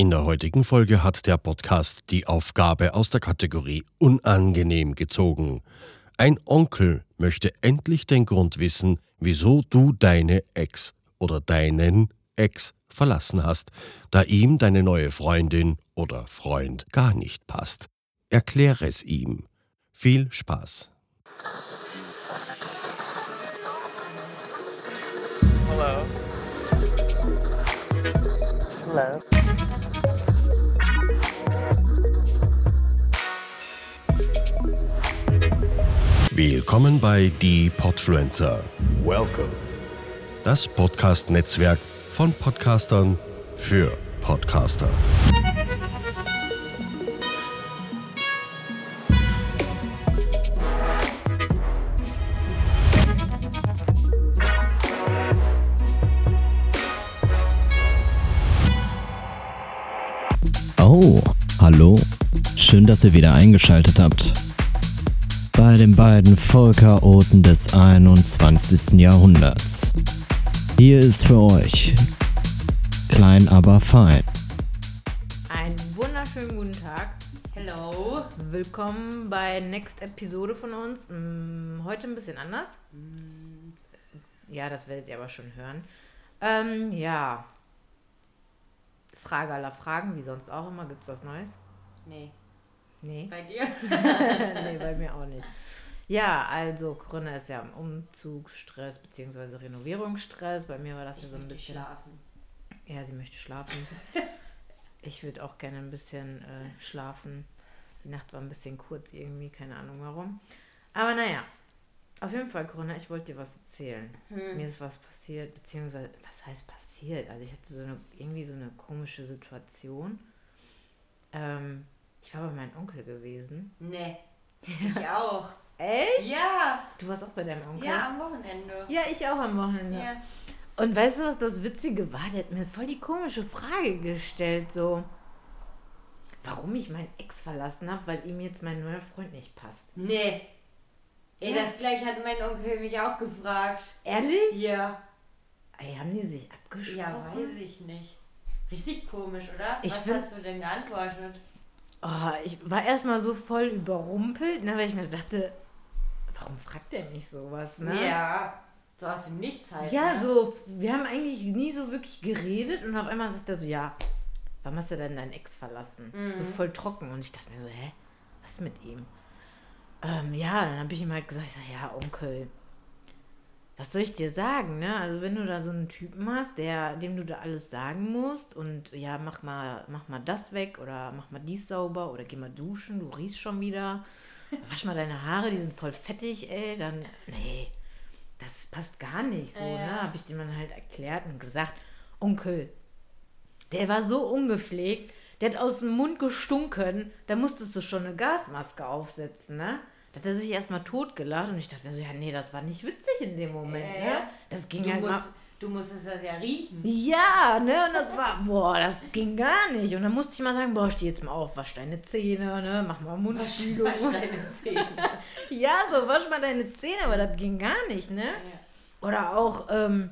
In der heutigen Folge hat der Podcast die Aufgabe aus der Kategorie Unangenehm gezogen. Ein Onkel möchte endlich den Grund wissen, wieso du deine Ex oder deinen Ex verlassen hast, da ihm deine neue Freundin oder Freund gar nicht passt. Erkläre es ihm. Viel Spaß. Hello. Hello. Willkommen bei Die Podfluencer, Welcome. das Podcast-Netzwerk von Podcastern für Podcaster. Oh, hallo. Schön, dass ihr wieder eingeschaltet habt. Bei den beiden Vollchaoten des 21. Jahrhunderts. Hier ist für euch klein aber fein. Einen wunderschönen guten Tag. Hello. Willkommen bei Next Episode von uns. Mm, Heute ein bisschen anders. Ja, das werdet ihr aber schon hören. Ähm, ja. Frage aller Fragen, wie sonst auch immer. Gibt's was Neues? Nee. Nee. Bei dir? nee, bei mir auch nicht. Ja, also Corinna ist ja im Umzugsstress bzw. Renovierungsstress. Bei mir war das ja so ein bisschen. schlafen. Ja, sie möchte schlafen. Ich würde auch gerne ein bisschen äh, schlafen. Die Nacht war ein bisschen kurz irgendwie, keine Ahnung warum. Aber naja, auf jeden Fall, Corinna, ich wollte dir was erzählen. Mir ist was passiert, beziehungsweise, was heißt passiert? Also ich hatte so eine, irgendwie so eine komische Situation. Ähm, ich war bei meinem Onkel gewesen. Nee. Ich auch. Echt? Ja. Du warst auch bei deinem Onkel? Ja, am Wochenende. Ja, ich auch am Wochenende. Ja. Und weißt du, was das Witzige war? Der hat mir voll die komische Frage gestellt, so. Warum ich meinen Ex verlassen habe, weil ihm jetzt mein neuer Freund nicht passt. Nee. Ey, Ja. das gleich hat mein Onkel mich auch gefragt. Ehrlich? Ja. Ey, haben die sich abgesprochen? Ja, weiß ich nicht. Richtig komisch, oder? Ich Was hast du denn geantwortet? Oh, ich war erstmal so voll überrumpelt, ne, weil ich mir so dachte, warum fragt er mich sowas, ne? Ja. So aus dem Nichts halt. Ja, ne? so, wir haben eigentlich nie so wirklich geredet und auf einmal sagt er so, ja, warum hast du denn deinen Ex verlassen? So voll trocken. Und ich dachte mir so, hä, was ist mit ihm? Ähm, ja, dann habe ich ihm halt gesagt, ich sag, ja, Onkel, was soll ich dir sagen, ne? Also wenn du da so einen Typen hast, der, dem du da alles sagen musst und ja, mach mal, mach mal das weg oder mach mal dies sauber oder geh mal duschen, du riechst schon wieder. Wasch mal deine Haare, die sind voll fettig, ey, dann, nee, das passt gar nicht so, Ja. ne? Habe ich dem dann halt erklärt und gesagt, Onkel, der war so ungepflegt, der hat aus dem Mund gestunken, da musstest du schon eine Gasmaske aufsetzen, ne? Da hat er sich erstmal totgelacht und ich dachte mir so, ja, nee, das war nicht witzig in dem Moment, Ja, ne? ja. Das ging Du, halt mal. musst, du musstest das ja riechen. Ja, ne? Und das war, boah, das ging gar nicht. Und dann musste ich mal sagen, boah, steh jetzt mal auf, wasch deine Zähne, ne? Mach mal Mundspülung. Wasch deine Zähne. ja, so, wasch mal deine Zähne, aber das ging gar nicht, ne? Oder auch, ähm,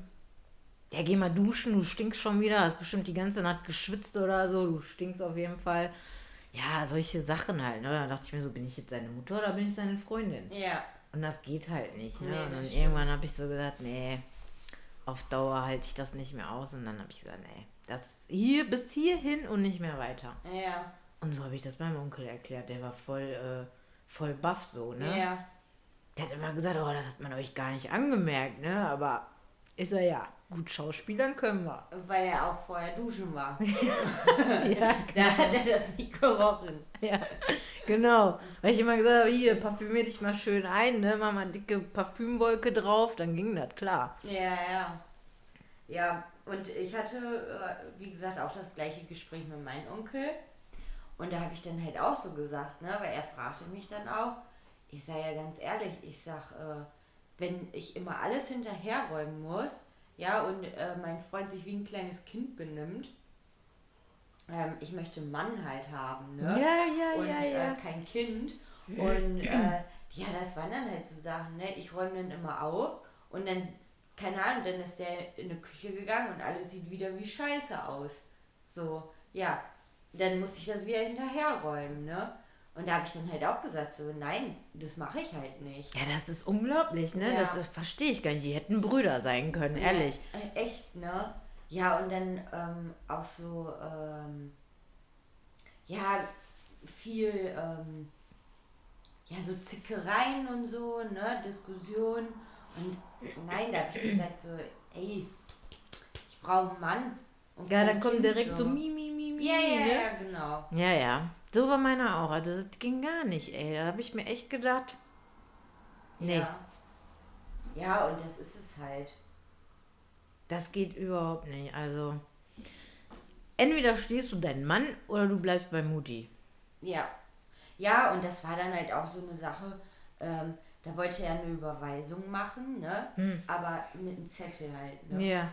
ja, geh mal duschen, du stinkst schon wieder, hast bestimmt die ganze Nacht geschwitzt oder so, du stinkst auf jeden Fall. Ja, solche Sachen halt, ne? Da dachte ich mir so, bin ich jetzt seine Mutter oder bin ich seine Freundin? Ja. Und das geht halt nicht, ne? Nee, und dann stimmt. irgendwann habe ich so gesagt, nee, auf Dauer halte ich das nicht mehr aus. Und dann habe ich gesagt, nee, das hier bis hierhin und nicht mehr weiter. Ja. Und so habe ich das meinem Onkel erklärt, der war voll, äh, voll baff so, ne? Ja. Der hat immer gesagt, oh, das hat man euch gar nicht angemerkt, ne? Aber ist er ja. Gut schauspielern können wir. Weil er auch vorher duschen war. ja, Da hat er das nicht gerochen. ja, genau. Weil ich immer gesagt habe, hier, parfümier dich mal schön ein, ne? Mach mal dicke Parfümwolke drauf, dann ging das klar. Ja, ja. Ja, und ich hatte, äh, wie gesagt, auch das gleiche Gespräch mit meinem Onkel. Und da habe ich dann halt auch so gesagt, ne, weil er fragte mich dann auch. Ich sage ja ganz ehrlich, ich sag, äh, wenn ich immer alles hinterherräumen muss, ja, und äh, mein Freund sich wie ein kleines Kind benimmt, ähm, ich möchte einen Mann halt haben, ne? Ja, ja, und ja, äh, ja. kein Kind. Und äh, ja, das waren dann halt so Sachen, ne? Ich räume dann immer auf und dann, keine Ahnung, dann ist der in die Küche gegangen und alles sieht wieder wie Scheiße aus. So, ja, dann musste ich das wieder hinterherräumen, ne? Und da habe ich dann halt auch gesagt, so, nein, das mache ich halt nicht. Ja, das ist unglaublich, ne? Ja. Das, das verstehe ich gar nicht. Die hätten Brüder sein können, ehrlich. Ja, äh, echt, ne? Ja, und dann ähm, auch so, ähm, ja, viel, ähm, ja, so Zickereien und so, ne? Diskussionen. Und nein, da habe ich gesagt, so, ey, ich brauche einen Mann. Ja, dann kommt direkt so mi, mi, mi, mi. Ja, ja, ne? ja, genau. Ja, ja. So war meiner auch. Also das ging gar nicht, ey. Da habe ich mir echt gedacht, nee, Ja. ja, und das ist es halt. das geht überhaupt nicht. Also entweder stehst du deinen Mann oder du bleibst bei Mutti. Ja. Ja, und das war dann halt auch so eine Sache, ähm, da wollte er eine Überweisung machen, ne? Aber mit einem Zettel halt, ne? Ja.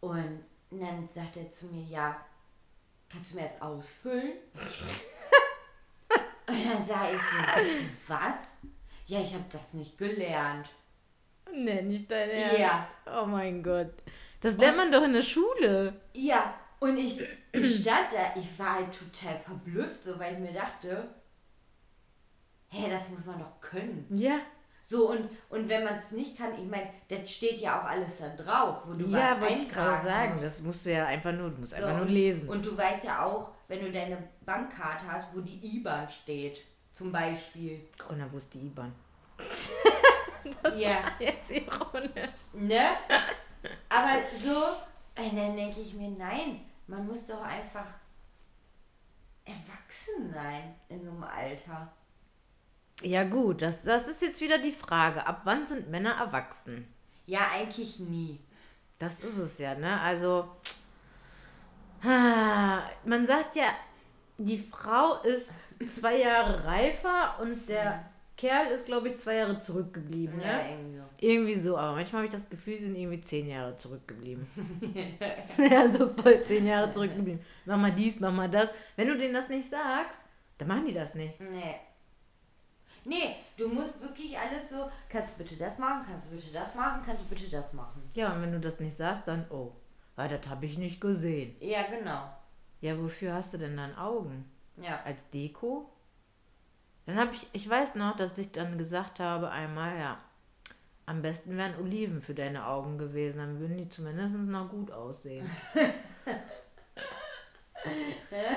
Und dann sagt er zu mir, ja, kannst du mir jetzt ausfüllen? und dann sage ich so, bitte was? Ja, ich habe das nicht gelernt. Nee, nicht dein Ernst. Ja. Oh mein Gott. Das lernt man doch in der Schule. Ja, und ich, ich stand da, ich war halt total verblüfft, so weil ich mir dachte, hä, das muss man doch können. Ja. So, und, und wenn man es nicht kann, ich meine, das steht ja auch alles dann drauf, wo du ja, was wollte ich gerade sagen. musst. Das musst du ja einfach nur, du musst So, einfach nur lesen. Und du weißt ja auch, wenn du deine Bankkarte hast, wo die IBAN steht, zum Beispiel. Grüner, wo ist die IBAN? Ja, Jetzt ironisch. ne? Aber so, und dann denke ich mir, nein, man muss doch einfach erwachsen sein in so einem Alter. Ja gut, das, das ist jetzt wieder die Frage. Ab wann sind Männer erwachsen? Ja, eigentlich nie. Das ist es ja, ne? Also, man sagt ja, die Frau ist zwei Jahre reifer und der Kerl ist, glaube ich, zwei Jahre zurückgeblieben, Ja, ne? irgendwie so. Irgendwie so, aber manchmal habe ich das Gefühl, sie sind irgendwie zehn Jahre zurückgeblieben. ja, so voll zehn Jahre zurückgeblieben. Mach mal dies, mach mal das. Wenn du denen das nicht sagst, dann machen die das nicht. Nee. Nee, du musst wirklich alles so, kannst du bitte das machen, kannst du bitte das machen, kannst du bitte das machen. Ja, und wenn du das nicht sagst, dann, oh, weil das habe ich nicht gesehen. Ja, genau. Ja, wofür hast du denn dann Augen? Ja. Als Deko? Dann habe ich, ich weiß noch, dass ich dann gesagt habe einmal, ja, am besten wären Oliven für deine Augen gewesen, dann würden die zumindest noch gut aussehen.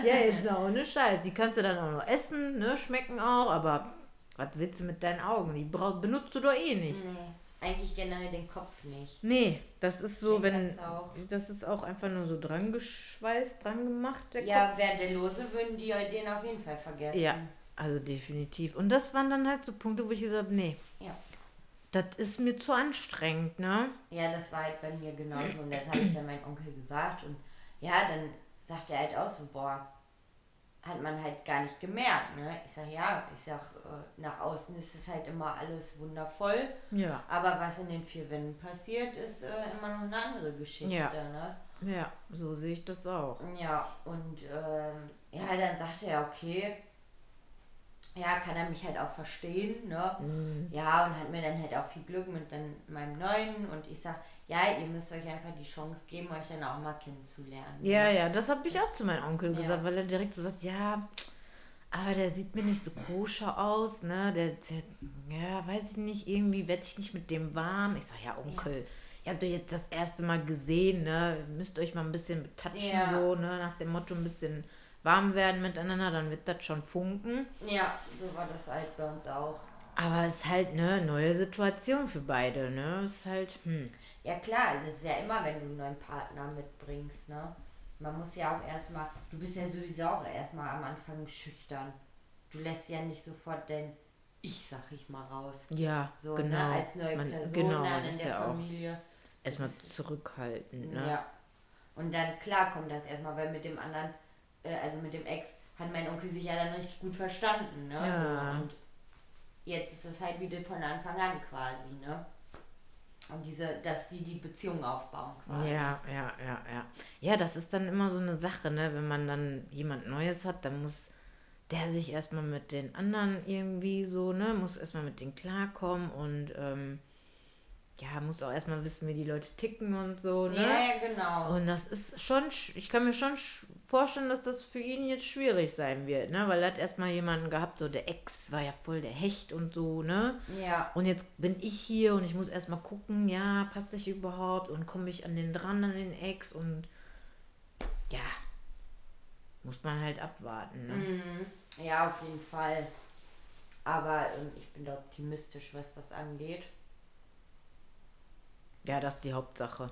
ja, jetzt ist auch ohne Scheiß. Die kannst du dann auch noch essen, ne, schmecken auch, aber was willst du mit deinen Augen? Die brauch, benutzt du doch eh nicht. Nee, eigentlich generell den Kopf nicht. Nee, das ist so, Den wenn, auch. das ist auch einfach nur so dran geschweißt, dran gemacht, der Ja, Kopf. während der Lose würden die den auf jeden Fall vergessen. Ja, also definitiv. Und das waren dann halt so Punkte, wo ich gesagt habe, nee, Ja. das ist mir zu anstrengend, ne? Ja, das war halt bei mir genauso. Und das habe ich dann meinem Onkel gesagt. Und ja, dann sagt er halt auch so, boah, hat man halt gar nicht gemerkt. Ne? Ich sag, ja, ich sag, äh, nach außen ist es halt immer alles wundervoll. Ja. Aber was in den vier Wänden passiert, ist äh, immer noch eine andere Geschichte. Ja. Ne? Ja, so sehe ich das auch. Ja, und ähm, ja, dann sagte er, okay, ja, kann er mich halt auch verstehen, ne? Mhm. Ja, und hat mir dann halt auch viel Glück mit dann meinem Neuen und ich sag, ja, ihr müsst euch einfach die Chance geben, euch dann auch mal kennenzulernen. Ja, ne? ja, das habe ich auch zu meinem Onkel Ja. gesagt, weil er direkt so sagt, ja, aber der sieht mir nicht so koscher aus, ne? Der, der ja, weiß ich nicht, irgendwie werde ich nicht mit dem warm. Ich sag, ja, Onkel, ihr habt euch jetzt das erste Mal gesehen, ne? Müsst euch mal ein bisschen betatschen, Ja. so, ne? Nach dem Motto ein bisschen warm werden miteinander, dann wird das schon funken. Ja, so war das halt bei uns auch. Aber es ist halt eine neue Situation für beide, ne? Es ist halt, hm. Ja klar, das ist ja immer, wenn du einen neuen Partner mitbringst, ne? Man muss ja auch erstmal, du bist ja sowieso auch erstmal am Anfang schüchtern. Du lässt ja nicht sofort dein Ich, sag ich mal, raus. Ja, So, genau. ne, als neue Man- Person genau, dann in der ja Familie. erstmal zurückhaltend, ne? Ja. Und dann, klar, kommt das erstmal, weil mit dem anderen, also mit dem Ex, hat mein Onkel sich ja dann richtig gut verstanden, ne? Ja. So, und jetzt ist es halt wieder von Anfang an quasi, ne? Und diese, dass die die Beziehung aufbauen quasi. Ja, ja, ja, ja. Ja, das ist dann immer so eine Sache, ne? Wenn man dann jemand Neues hat, dann muss der sich erstmal mit den anderen irgendwie so, ne? Muss erstmal mit denen klarkommen und ähm, ja, muss auch erstmal wissen, wie die Leute ticken und so, ne? Ja, genau. Und das ist schon, sch- ich kann mir schon sch- vorstellen, dass das für ihn jetzt schwierig sein wird, ne? Weil er hat erstmal jemanden gehabt, so der Ex war ja voll der Hecht und so, ne? Ja. Und jetzt bin ich hier und ich muss erstmal gucken, ja, passt sich überhaupt und komme ich an den dran, an den Ex und ja, muss man halt abwarten, ne? Mhm. Ja, auf jeden Fall. Aber ähm, ich bin da optimistisch, was das angeht. Ja, das ist die Hauptsache.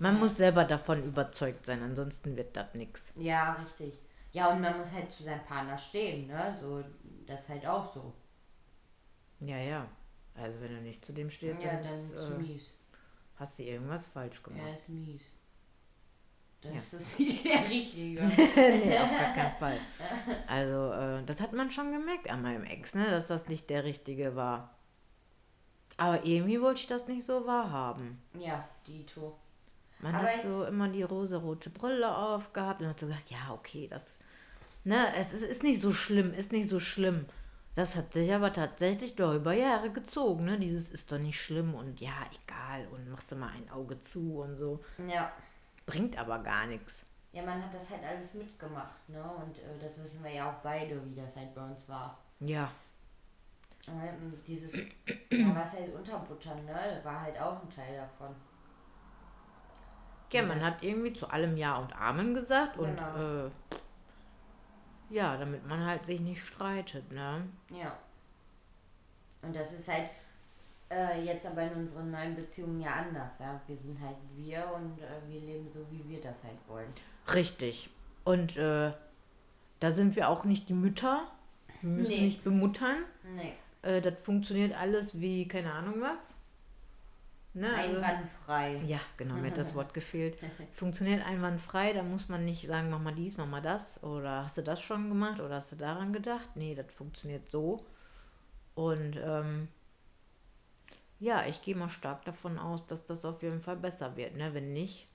Man muss selber davon überzeugt sein, ansonsten wird das nichts. Ja, richtig. Ja, und man muss halt zu seinem Partner stehen, ne? So, das ist halt auch so. Ja, ja. Also wenn du nicht zu dem stehst, Ja, dann, dann ist äh, mies. hast du irgendwas falsch Ja, gemacht. ist mies. Das Ja. ist nicht der Richtige. nee, auf gar keinen Fall. Also, äh, das hat man schon gemerkt an meinem Ex, ne, dass das nicht der Richtige war. Aber irgendwie wollte ich das nicht so wahrhaben. ja, Dito. Man Aber hat so immer die rosarote Brille aufgehabt und hat so gedacht, ja, okay, das, ne, es ist, ist nicht so schlimm, ist nicht so schlimm. Das hat sich aber tatsächlich doch über Jahre gezogen, ne, dieses ist doch nicht schlimm und ja, egal und machst du mal ein Auge zu und so. Ja. Bringt aber gar nichts. Ja, man hat das halt alles mitgemacht, ne? Und äh, das wissen wir ja auch beide, wie das halt bei uns war. Ja, Ähm, Dieses, ja, was halt unterbuttern, ne? War halt auch ein Teil davon. Ja, man hat irgendwie zu allem Ja und Amen gesagt und Genau. äh, ja, damit man halt sich nicht streitet, ne? Ja. Und das ist halt äh, jetzt aber in unseren neuen Beziehungen ja anders, ja. Wir sind halt wir und äh, wir leben so, wie wir das halt wollen. Richtig. Und äh, da sind wir auch nicht die Mütter. Wir müssen Nee. nicht bemuttern. Nee, Äh, das funktioniert alles wie, keine Ahnung was. Ne? Also, einwandfrei. ja, genau, mir hat das Wort gefehlt. Funktioniert einwandfrei, da muss man nicht sagen, mach mal dies, mach mal das. Oder hast du das schon gemacht oder hast du daran gedacht? Nee, das funktioniert so. Und ähm, ja, ich gehe mal stark davon aus, dass das auf jeden Fall besser wird. Ne? Wenn nicht,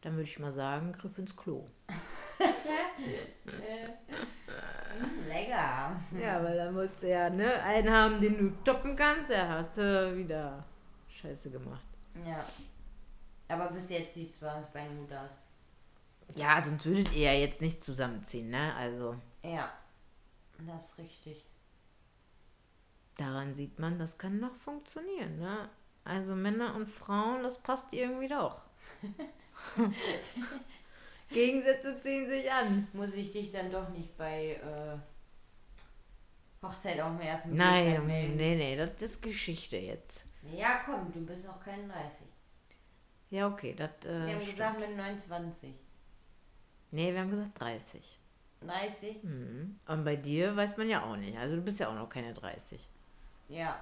dann würde ich mal sagen, Griff ins Klo. Hm, lecker. Ja, weil dann musst du ja ne, einen haben, den du toppen kannst, ja, hast du wieder Scheiße gemacht. Ja. Aber bis jetzt sieht es bei beiden gut aus. Ja, sonst würdet ihr ja jetzt nicht zusammenziehen, ne? Also Ja. Das ist richtig. daran sieht man, das kann noch funktionieren, ne? Also Männer und Frauen, das passt irgendwie doch. Gegensätze ziehen sich an. Muss ich dich dann doch nicht bei äh, Hochzeit auf dem ersten Blick Nein, nee, nee, das ist Geschichte jetzt. Ja, komm, du bist noch kein 30. Ja, okay, das. Äh, Wir haben stimmt. gesagt mit 29. Nee, wir haben gesagt 30. 30? Mhm. Und bei dir weiß man ja auch nicht. Also du bist ja auch noch keine 30. Ja,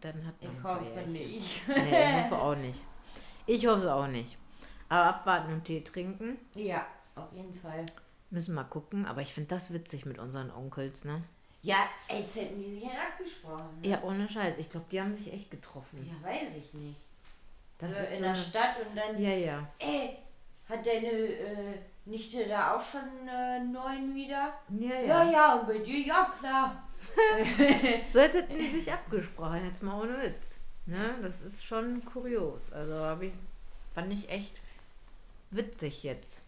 Dann hat man ich hoffe nicht. Nee, ich hoffe auch nicht. Ich hoffe es auch nicht. Aber abwarten und Tee trinken. Ja, auf jeden Fall. Müssen mal gucken. Aber ich finde das witzig mit unseren Onkels, ne? Ja, als hätten die sich halt abgesprochen. Ne? Ja, ohne Scheiß. Ich glaube, die haben sich echt getroffen. Ja, weiß ich nicht. Das so ist in so der Stadt und dann, Ja, ja. ey, hat deine äh, Nichte da auch schon äh, neun wieder? Ja, Ja, ja. ja, und bei dir, ja klar. So als hätten die sich abgesprochen. Jetzt mal ohne Witz. Ne? Das ist schon kurios. Also ich, fand ich echt witzig jetzt.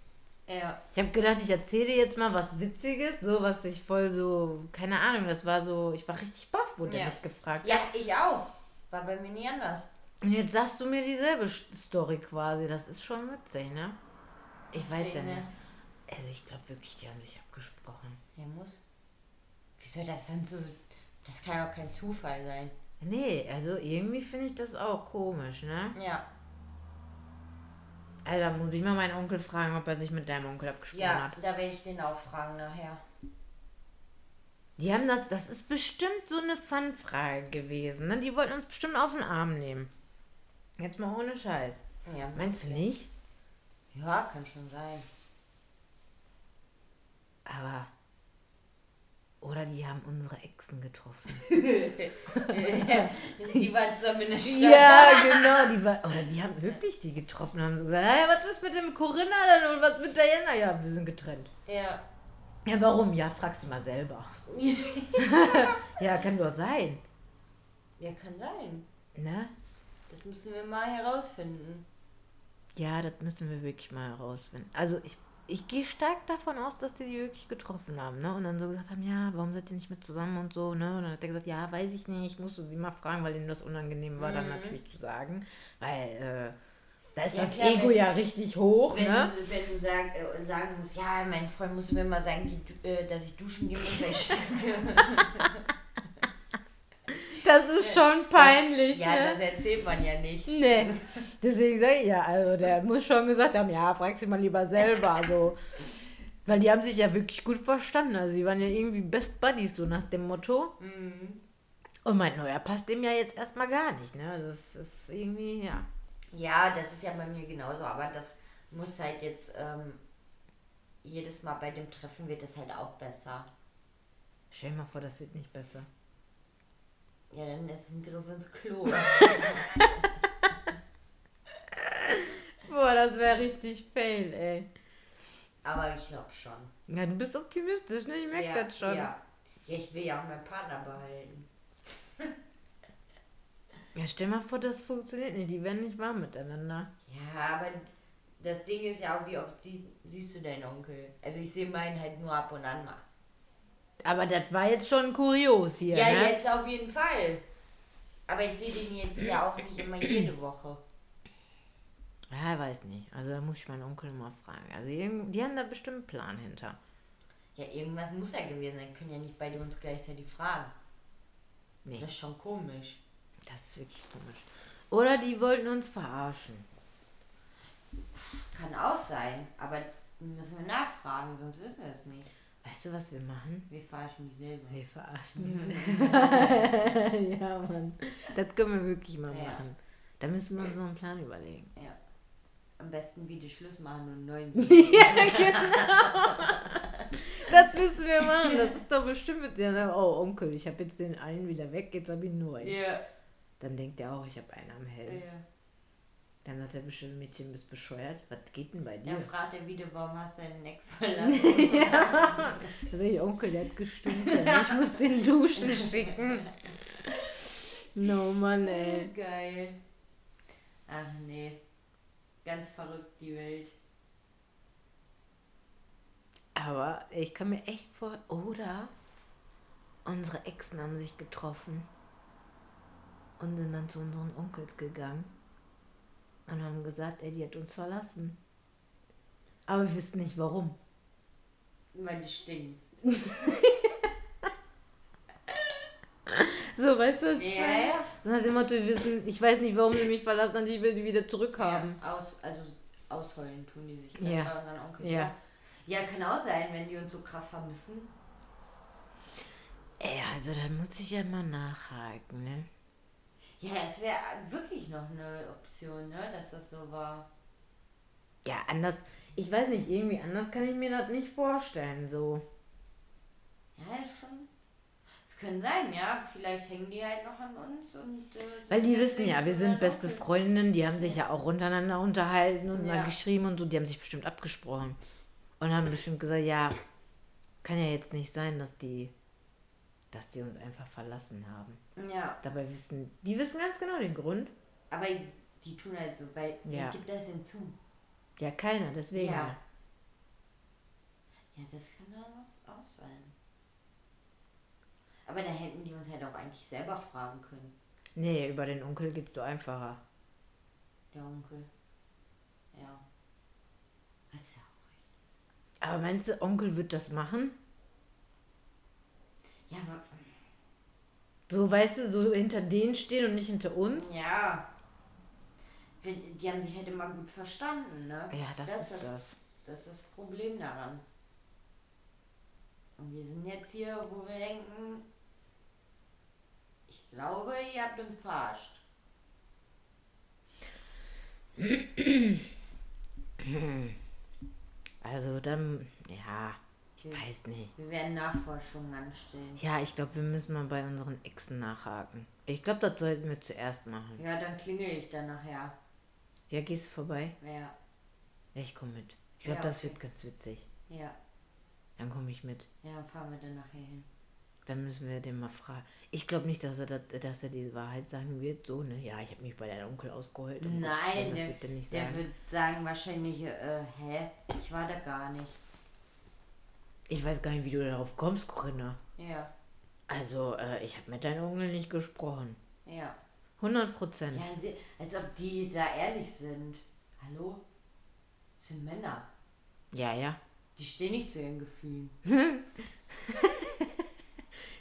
Ja. Ich habe gedacht, ich erzähle dir jetzt mal was Witziges, so was ich voll so, keine Ahnung, das war so, ich war richtig baff, wurde Ja. mich gefragt. Ja, ich auch. War bei mir nie anders. Und jetzt sagst du mir dieselbe Story quasi, das ist schon witzig, ne? Ich weiß ja ne? nicht. Also ich glaube wirklich, die haben sich abgesprochen. Ja, muss. Wie soll das denn so. Das kann ja auch kein Zufall sein. Nee, also irgendwie finde ich das auch komisch, ne? Ja. Alter, muss ich mal meinen Onkel fragen, ob er sich mit deinem Onkel abgesprochen Ja, hat. da werde ich den auch fragen nachher. Die haben das, das ist bestimmt so eine Fun-Frage gewesen, ne? Die wollten uns bestimmt auf den Arm nehmen. Jetzt mal ohne Scheiß. Ja, Meinst du nicht? Ja, kann schon sein. Aber. Oder die haben unsere Exen getroffen. Die waren zusammen in der Stadt. Ja, genau. Die war, oder die haben wirklich die getroffen und haben so gesagt, hey, was ist mit dem Corinna denn und was mit Diana? Ja, wir sind getrennt. Ja. Ja, warum? Ja, fragst du mal selber. ja, kann doch sein. Ja, kann sein. Ne? Das müssen wir mal herausfinden. Ja, das müssen wir wirklich mal herausfinden. Also ich, ich gehe stark davon aus, dass die die wirklich getroffen haben, ne? Und dann so gesagt haben, ja, warum seid ihr nicht mit zusammen und so, ne? Und dann hat er gesagt, ja, weiß ich nicht, ich musste sie mal fragen, weil ihm das unangenehm war, dann natürlich zu sagen. Weil, äh, da ist Ja, das klar, Ego ja richtig hoch, Wenn, ne? du, wenn du sag, äh, sagen musst, ja, mein Freund muss mir mal sagen, du- äh, dass ich duschen muss, weil ich. Das ist schon peinlich, Ja, ne? das erzählt man ja nicht. Nee, deswegen sage ich ja, also der muss schon gesagt haben, ja, frag sie mal lieber selber, so. Weil die haben sich ja wirklich gut verstanden, also die waren ja irgendwie Best Buddies, so nach dem Motto. Und mein Neuer passt dem ja jetzt erstmal gar nicht, ne, also das ist irgendwie, ja. Ja, das ist ja bei mir genauso, aber das muss halt jetzt ähm, jedes Mal bei dem Treffen wird es halt auch besser. Stell dir mal vor, das wird nicht besser. Ja, dann ist es ein Griff ins Klo. Boah, das wäre richtig fail, ey. aber ich glaube schon. Ja, du bist optimistisch, ne, ich merke ja, das schon. Ja. ja, ich will ja auch meinen Partner behalten. Ja, stell mal vor, das funktioniert nicht, die werden nicht warm miteinander. Ja, aber das Ding ist ja auch, wie oft sie, siehst du deinen Onkel? Also ich sehe meinen halt nur ab und an mal. Aber das war jetzt schon kurios hier, Ja, ne? jetzt auf jeden Fall. Aber ich sehe den jetzt ja auch nicht immer jede Woche. Ja, weiß nicht. Also da muss ich meinen Onkel mal fragen. Also irgend- die haben da bestimmt einen Plan hinter. Ja, irgendwas muss da gewesen sein. Können ja nicht beide uns gleichzeitig fragen. Nee, Das ist schon komisch. das ist wirklich komisch. Oder die wollten uns verarschen. Kann auch sein, aber müssen wir nachfragen, sonst wissen wir es nicht. Weißt du, was wir machen? Wir verarschen die selber. Wir verarschen die. ja, Mann. Das können wir wirklich mal Ja. machen. Da müssen wir uns noch einen Plan überlegen. Ja. Am besten wieder Schluss machen und einen neuen. Das müssen wir machen. Das ist doch bestimmt mit der, oh Onkel, ich habe jetzt den einen wieder weg, jetzt habe ich einen neuen. Ja. Dann denkt er auch, ich habe einen am Helm. ja. Dann sagt er bestimmt, Mädchen, bist bescheuert. Was geht denn bei dir? Dann fragt er wieder, warum hast du deinen Ex verlassen? Da sag ich, Onkel, der hat gestunken. Ich muss den duschen schicken. No, Mann, ey. Geil. Ach nee. Ganz verrückt die Welt. Aber ich kann mir echt vor... Oder unsere Exen haben sich getroffen und sind dann zu unseren Onkels gegangen und haben gesagt, ey, die hat uns verlassen. Aber wir wissen nicht warum. Weil du stinkst. So, weißt du? Ja, ja. So nach dem Motto, wir wissen, ich weiß nicht, warum sie mich verlassen haben, ich will die wieder zurückhaben. Ja, aus, also ausheulen tun die sich dann Ja. bei unseren Onkel. Ja. ja, kann auch sein, wenn die uns so krass vermissen. Ey, also da muss ich ja mal nachhaken, ne? Ja, es wäre wirklich noch eine Option, ne, dass das so war. Ja, anders, ich weiß nicht, irgendwie anders kann ich mir das nicht vorstellen, so. Ja, ist schon. Es können sein, ja. Vielleicht hängen die halt noch an uns und. Äh, Weil die wissen ja, wir sind beste. Freundinnen, die haben sich ja auch untereinander unterhalten und mal Ja. geschrieben und so, die haben sich bestimmt abgesprochen. Und haben bestimmt gesagt, ja, kann ja jetzt nicht sein, dass die, dass die uns einfach verlassen haben. Ja, Dabei wissen, die wissen ganz genau den Grund. aber die tun halt so, weil. Wer Ja. gibt das denn zu? Ja, keiner, deswegen. Ja. Ja. Das kann dann auch sein. Aber da hätten die uns halt auch eigentlich selber fragen können, Nee, über den Onkel geht's so einfacher. der Onkel. Ja. Das ist ja auch recht. Aber meinst du, Onkel wird das machen? Ja, aber, So, weißt du, so hinter denen stehen und nicht hinter uns? ja. Wir- Die haben sich halt immer gut verstanden, ne? Ja, das ist das. das. Das ist das Problem daran. Und wir sind jetzt hier, wo wir denken, ich glaube, ihr habt uns verarscht. Also dann, ja, ich weiß nicht. Wir werden Nachforschungen anstellen. Ja, ich glaube, wir müssen mal bei unseren Exen nachhaken. Ich glaube, das sollten wir zuerst machen. Ja, dann klingel ich dann nachher. Ja, gehst du vorbei? Ja, Ja, ich komme mit. Ich glaube, Ja, das okay. wird ganz witzig. ja. Dann komme ich mit. Ja, dann fahren wir dann nachher hin. Dann müssen wir den mal fragen. Ich glaube nicht, dass er, das, dass er die Wahrheit sagen wird. So, ne? Ja, ich habe mich bei deinem Onkel ausgeheult. um Willen, Nein, das der, wird er nicht der sagen. wird sagen wahrscheinlich, äh, hä? Ich war da gar nicht. Ich weiß gar nicht, wie du darauf kommst, Corinna. Ja, Also, äh, ich habe mit deinem Onkel nicht gesprochen. ja. 100 Prozent. Ja, als ob die da ehrlich sind. Hallo? Das sind Männer. Ja, ja. Die stehen nicht zu ihren Gefühlen.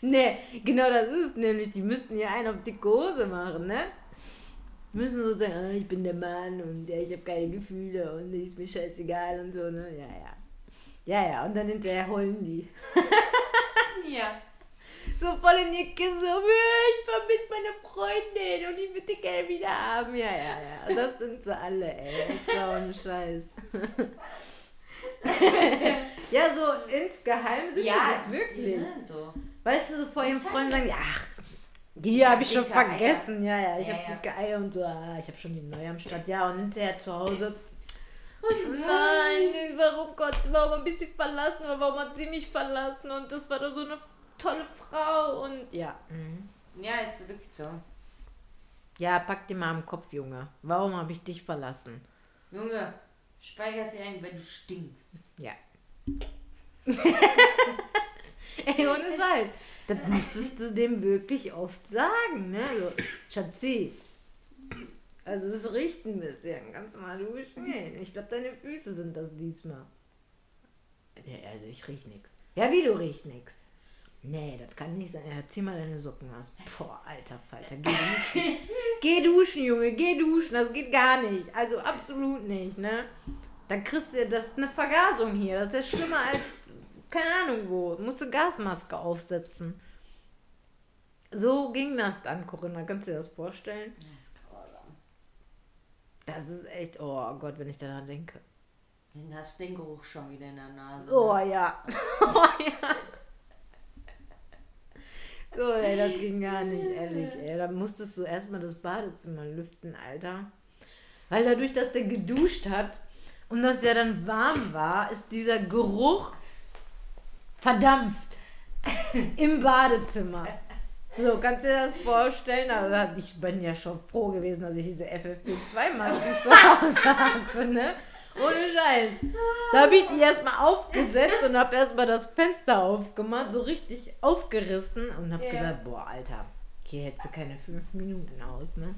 Ne, genau das ist es nämlich. Die müssten ja einen auf dicke Hose machen, ne? Die müssen so sagen, ah, ich bin der Mann und ja, ich habe keine Gefühle und ist mir scheißegal und so, ne? Ja, ja. Ja, ja, und dann hinterher heulen die. Ja. So voll in ihr Kissen, so, "Ja, ich vermisse meine Freundin und ich würde die gerne wieder haben. Ja, ja, ja. Das sind sie alle, ey. Das so ein Scheiß. ja, so insgeheim sind Ja, das Die wirklich. sind so. Weißt du, so vor ihrem Freund sagen, ja, ach, die Ich hab habe ich schon dicke Eier. vergessen. Ja, ja, ich Ja, habe ja. dicke Eier und so, ah, ich habe schon die neue am Start. Ja, und hinterher zu Hause. Nein, warum Gott, warum ein bisschen verlassen, warum hat sie mich verlassen und das war doch so eine tolle Frau und ja. Mhm. Ja, ist wirklich so. Ja, pack dir mal am Kopf, Junge. Warum habe ich dich verlassen? Junge, speicher sie ein, wenn du stinkst. Ja. Ey, ohne Scheiß. Das musstest du dem wirklich oft sagen, ne? So, Schatzi. Also das riecht ein bisschen. Du mal duschen gehen? Ich glaube, deine Füße sind das diesmal. Nee, also ich riech nix. Ja, wie du riechst nix. Nee, das kann nicht sein. Ja, zieh mal deine Socken aus. Boah, alter Falter, geh duschen. geh duschen, Junge, geh duschen. Das geht gar nicht. Also absolut nicht, ne? Dann kriegst du, das ist eine Vergasung hier. Das ist ja schlimmer als, keine Ahnung wo. Musst du Gasmaske aufsetzen. So ging das dann, Corinna. Kannst du dir das vorstellen? Das ist grausam. Das ist echt, oh Gott, wenn ich daran denke. Dann hast du den Geruch schon wieder in der Nase. Oh ne? ja. Oh ja. So, ey, das ging gar nicht, ehrlich, ey. Da musstest du erstmal das Badezimmer lüften, Alter. Weil dadurch, dass der geduscht hat und dass der dann warm war, ist dieser Geruch verdampft im Badezimmer. So, kannst du dir das vorstellen? Also, ich bin ja schon froh gewesen, dass ich diese FFP2-Masken zu Hause hatte, ne? Ohne Scheiß. Da habe ich die erstmal aufgesetzt und habe erstmal das Fenster aufgemacht, so richtig aufgerissen und habe Ja. gesagt, boah, Alter, hier hältst du keine fünf Minuten aus, ne?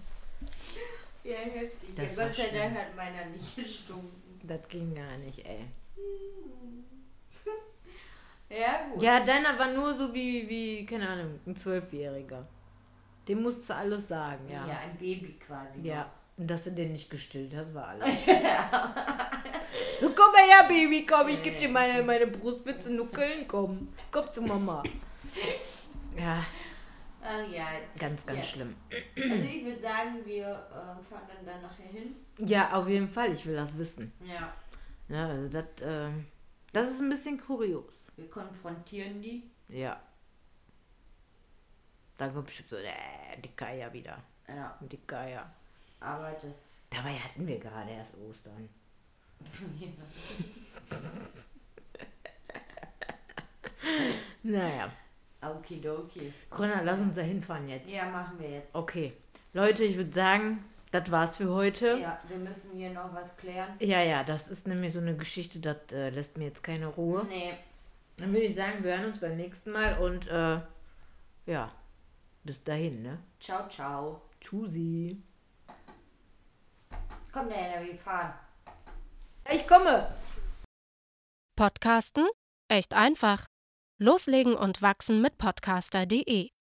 Ja, heftig. Das ja, Gott sei. Dank hat meiner nicht gestunken. Das ging gar nicht, ey. Ja, gut. Ja, deiner war nur so wie, wie keine Ahnung, ein Zwölfjähriger. Dem musst du alles sagen, ja. Ja, ein Baby quasi. Ja. Und dass du den nicht gestillt hast, war alles. so, komm mal her, Baby, komm, ich geb dir meine, meine Brustwitze nuckeln, komm. Komm zu Mama. Ja, Ach ja. ganz, ganz Ja. schlimm. Also ich würde sagen, wir äh, fahren dann da nachher hin. Ja, auf jeden Fall, ich will das wissen. Ja. Ja, also das, ähm, das ist ein bisschen kurios. Wir konfrontieren die. Ja. Dann kommt bestimmt so, äh, die Kaya wieder. Ja. Die Kaya. Aber das. Dabei hatten wir gerade erst Ostern. Naja. Okidoki. Grüner, lass uns da hinfahren jetzt. Ja, machen wir jetzt. Okay. Leute, ich würde sagen, das war's für heute. Ja, wir müssen hier noch was klären. Ja, ja, das ist nämlich so eine Geschichte, das äh, lässt mir jetzt keine Ruhe. Nee. Dann würde ich sagen, wir hören uns beim nächsten Mal und äh, ja, bis dahin, ne? Ciao, ciao. Tschüssi. Komm, Diana, wir fahren. Ich komme! Podcasten? Echt einfach. Loslegen und wachsen mit podcaster.de.